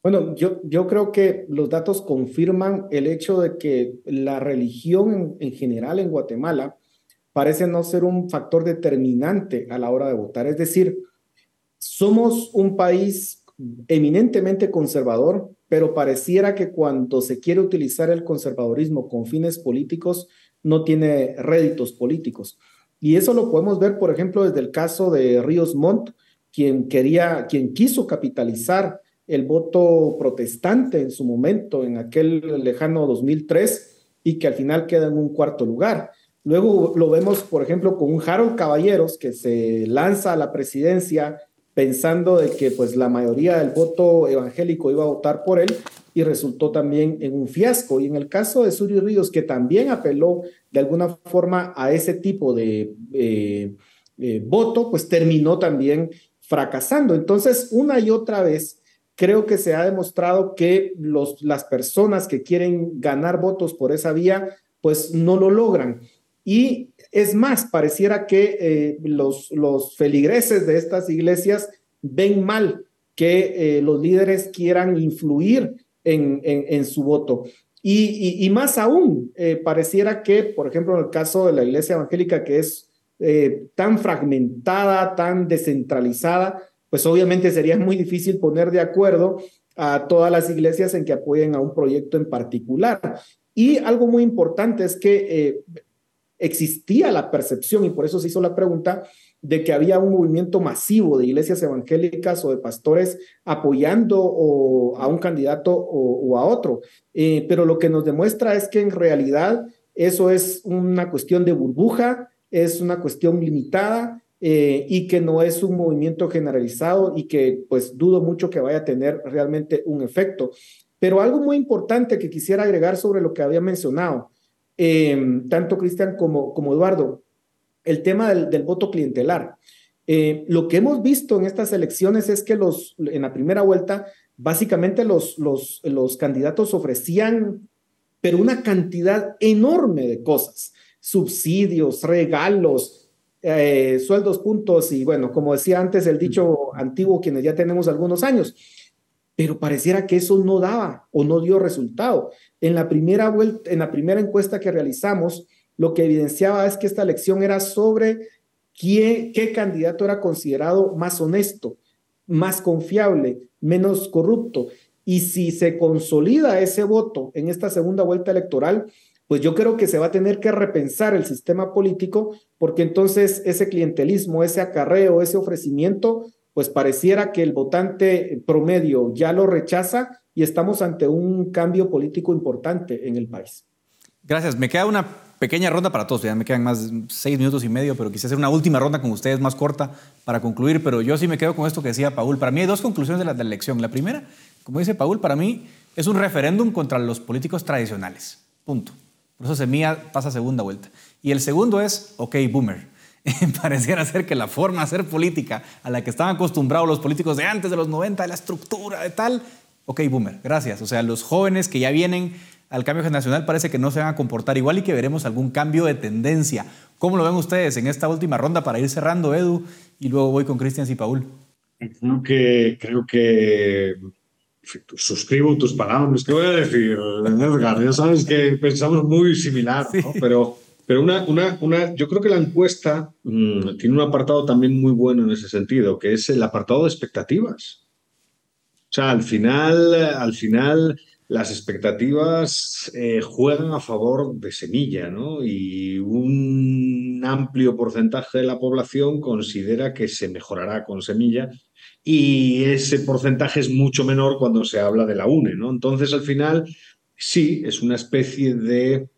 Bueno, yo, yo creo que los datos confirman el hecho de que la religión en, en, general en Guatemala parece no ser un factor determinante a la hora de votar. Es decir, somos un país eminentemente conservador, pero pareciera que cuando se quiere utilizar el conservadorismo con fines políticos, no tiene réditos políticos. Y eso lo podemos ver, por ejemplo, desde el caso de Ríos Montt, quien quería, quien quiso capitalizar el voto protestante en su momento, en aquel lejano 2003, y que al final queda en un cuarto lugar. Luego lo vemos, por ejemplo, con un Harold Caballeros que se lanza a la presidencia pensando de que pues la mayoría del voto evangélico iba a votar por él y resultó también en un fiasco. Y en el caso de Suri Ríos, que también apeló de alguna forma a ese tipo de eh, eh, voto, pues terminó también fracasando. Entonces, una y otra vez, creo que se ha demostrado que los, las personas que quieren ganar votos por esa vía, pues no lo logran. Y es más, pareciera que eh, los, los feligreses de estas iglesias ven mal que eh, los líderes quieran influir en, en, su voto. Y, y, más aún, eh, pareciera que, por ejemplo, en el caso de la iglesia evangélica, que es tan fragmentada, tan descentralizada, pues obviamente sería muy difícil poner de acuerdo a todas las iglesias en que apoyen a un proyecto en particular. Y algo muy importante es que eh, existía la percepción, y por eso se hizo la pregunta, de que había un movimiento masivo de iglesias evangélicas o de pastores apoyando a un candidato o, a otro. Eh, pero lo que nos demuestra es que en realidad eso es una cuestión de burbuja, es una cuestión limitada eh, y que no es un movimiento generalizado y que pues dudo mucho que vaya a tener realmente un efecto. Pero algo muy importante que quisiera agregar sobre lo que había mencionado, eh, tanto Cristian como, como Eduardo, el tema del, voto clientelar. Eh, lo que hemos visto en estas elecciones es que los, en la primera vuelta, básicamente los, los, los candidatos ofrecían, pero una cantidad enorme de cosas, subsidios, regalos, eh, sueldos, puntos y bueno, como decía antes el dicho antiguo, quienes ya tenemos algunos años, pero pareciera que eso no daba o no dio resultado. En la primera vuelta, en la primera encuesta que realizamos, lo que evidenciaba es que esta elección era sobre qué, qué candidato era considerado más honesto, más confiable, menos corrupto. Y si se consolida ese voto en esta segunda vuelta electoral, pues yo creo que se va a tener que repensar el sistema político porque entonces ese clientelismo, ese acarreo, ese ofrecimiento, pues pareciera que el votante promedio ya lo rechaza y estamos ante un cambio político importante en el país. Gracias. Me queda una pequeña ronda para todos. Ya me quedan más seis minutos y medio, pero quise hacer una última ronda con ustedes más corta para concluir. Pero yo sí me quedo con esto que decía Paul. Para mí hay dos conclusiones de la, de la elección. La primera, como dice Paul, para mí es un referéndum contra los políticos tradicionales. Punto. Por eso Semilla pasa segunda vuelta. Y el segundo es, ok, boomer. *laughs* Pareciera ser que la forma de hacer política a la que estaban acostumbrados los políticos de antes de los 90, de la estructura, de tal, ok, boomer, gracias. O sea, los jóvenes que ya vienen al cambio generacional parece que no se van a comportar igual y que veremos algún cambio de tendencia. ¿Cómo lo ven ustedes en esta última ronda para ir cerrando, Edu? Y luego voy con Cristian y Paul. Creo que, creo que suscribo tus palabras. ¿Qué voy a decir, Edgar? Ya sabes que pensamos muy similar, ¿no? Pero, pero una, una, una, yo creo que la encuesta mm, tiene un apartado también muy bueno en ese sentido, que es el apartado de expectativas. O sea, al final, al final las expectativas eh, juegan a favor de Semilla, ¿no? Y un amplio porcentaje de la población considera que se mejorará con Semilla y ese porcentaje es mucho menor cuando se habla de la UNE, ¿no? Entonces, al final, sí, es una especie de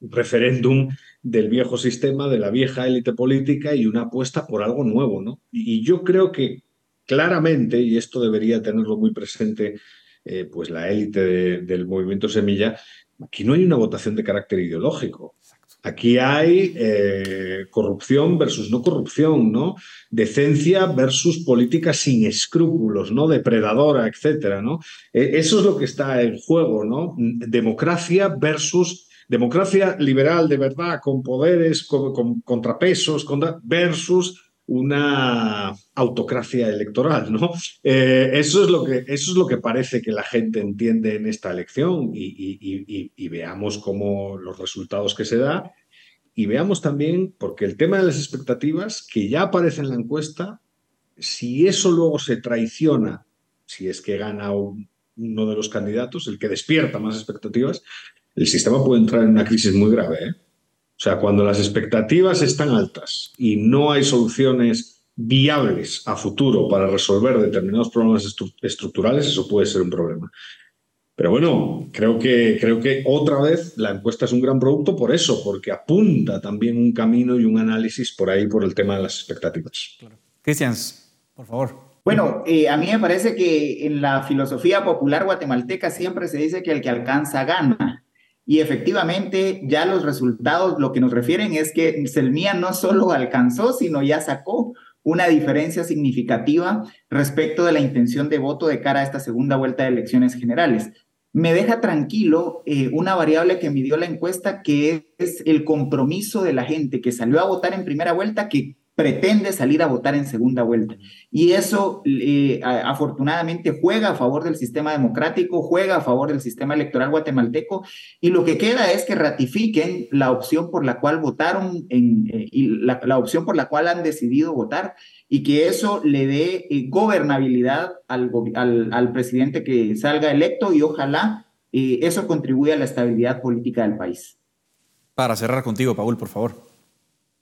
referéndum del viejo sistema, de la vieja élite política y una apuesta por algo nuevo, ¿no? Y yo creo que claramente, y esto debería tenerlo muy presente, eh, pues la élite del movimiento Semilla, aquí no hay una votación de carácter ideológico. Aquí hay eh, corrupción versus no corrupción, ¿no? Decencia versus política sin escrúpulos, ¿no? Depredadora, etcétera, ¿no? E, eso es lo que está en juego, ¿no? Democracia versus democracia liberal de verdad, con poderes, con, contrapesos, versus una autocracia electoral, ¿no? Eh, eso, es lo que, eso es lo que parece que la gente entiende en esta elección y, veamos cómo los resultados que se da y veamos también, porque el tema de las expectativas, que ya aparece en la encuesta, si eso luego se traiciona, si es que gana uno de los candidatos, el que despierta más expectativas, el sistema puede entrar en una crisis muy grave. ¿eh? O sea, cuando las expectativas están altas y no hay soluciones viables a futuro para resolver determinados problemas estructurales, eso puede ser un problema. Pero bueno, creo que, creo que otra vez la encuesta es un gran producto por eso, porque apunta también un camino y un análisis por ahí por el tema de las expectativas. Cristian, por favor. Bueno, eh, a mí me parece que en la filosofía popular guatemalteca siempre se dice que el que alcanza gana. Y efectivamente, ya los resultados lo que nos refieren es que Selmía no solo alcanzó, sino ya sacó una diferencia significativa respecto de la intención de voto de cara a esta segunda vuelta de elecciones generales. Me deja tranquilo eh, una variable que midió la encuesta, que es el compromiso de la gente que salió a votar en primera vuelta, que pretende salir a votar en segunda vuelta. Y eso eh, afortunadamente juega a favor del sistema democrático, juega a favor del sistema electoral guatemalteco y lo que queda es que ratifiquen la opción por la cual votaron en, eh, y la, opción por la cual han decidido votar y que eso le dé eh, gobernabilidad al, al, presidente que salga electo y ojalá eso contribuya a la estabilidad política del país. Para cerrar contigo, Paul, por favor.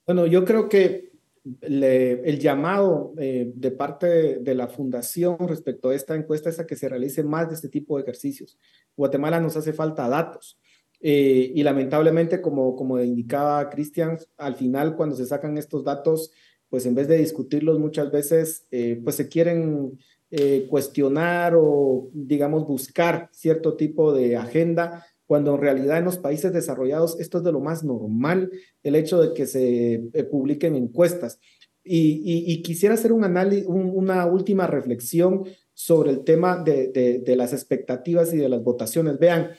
Bueno, yo creo que el llamado eh, de parte de, la fundación respecto a esta encuesta es a que se realice más de este tipo de ejercicios. Guatemala nos hace falta datos. Eh, y lamentablemente, como, como indicaba Cristian, al final cuando se sacan estos datos, pues en vez de discutirlos muchas veces, eh, pues se quieren cuestionar o, digamos, buscar cierto tipo de agenda, cuando en realidad en los países desarrollados esto es de lo más normal, el hecho de que se eh, publiquen encuestas. Y, quisiera hacer una última reflexión sobre el tema de, de las expectativas y de las votaciones. Vean,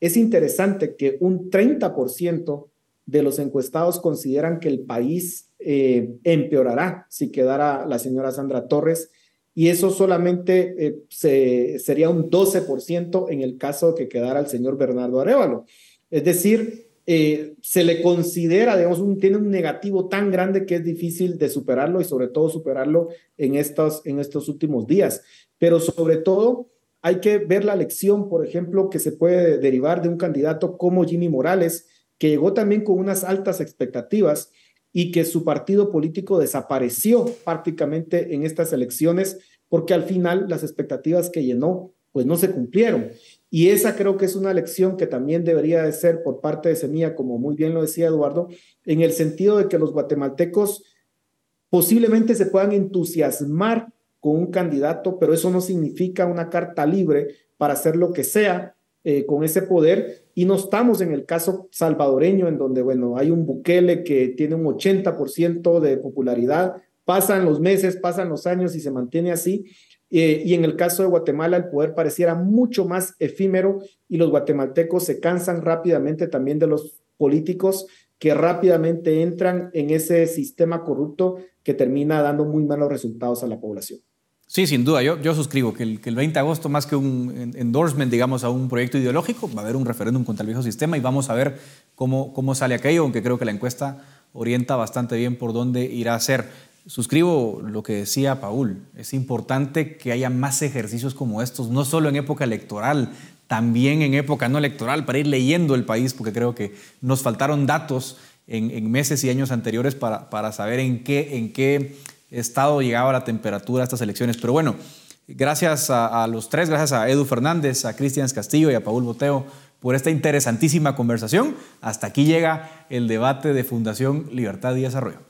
es interesante que un 30% de los encuestados consideran que el país eh, empeorará si quedara la señora Sandra Torres y eso solamente eh, se, sería un 12% en el caso de que quedara el señor Bernardo Arevalo. Es decir, eh, se le considera, digamos, un, tiene un negativo tan grande que es difícil de superarlo y sobre todo superarlo en estos, en estos últimos días. Pero sobre todo hay que ver la lección, por ejemplo, que se puede derivar de un candidato como Jimmy Morales, que llegó también con unas altas expectativas y que su partido político desapareció prácticamente en estas elecciones porque al final las expectativas que llenó pues no se cumplieron. Y esa creo que es una lección que también debería de ser por parte de Semilla, como muy bien lo decía Eduardo, en el sentido de que los guatemaltecos posiblemente se puedan entusiasmar con un candidato, pero eso no significa una carta libre para hacer lo que sea eh, con ese poder y no estamos en el caso salvadoreño en donde, bueno, hay un Bukele que tiene un 80% de popularidad, pasan los meses, pasan los años y se mantiene así. Eh, y en el caso de Guatemala el poder pareciera mucho más efímero y los guatemaltecos se cansan rápidamente también de los políticos que rápidamente entran en ese sistema corrupto que termina dando muy malos resultados a la población. Sí, sin duda. Yo, suscribo que el, que el 20 de agosto, más que un endorsement, digamos, a un proyecto ideológico, va a haber un referéndum contra el viejo sistema y vamos a ver cómo sale aquello, aunque creo que la encuesta orienta bastante bien por dónde irá a ser. Suscribo lo que decía Paul. Es importante que haya más ejercicios como estos, no solo en época electoral, también en época no electoral, para ir leyendo el país, porque creo que nos faltaron datos en, meses y años anteriores para, para saber en qué, en qué estado llegaba la temperatura a estas elecciones. Pero bueno, gracias a, los tres, gracias a Edu Fernández, a Cristian Castillo y a Paul Boteo por esta interesantísima conversación. Hasta aquí llega el debate de Fundación Libertad y Desarrollo.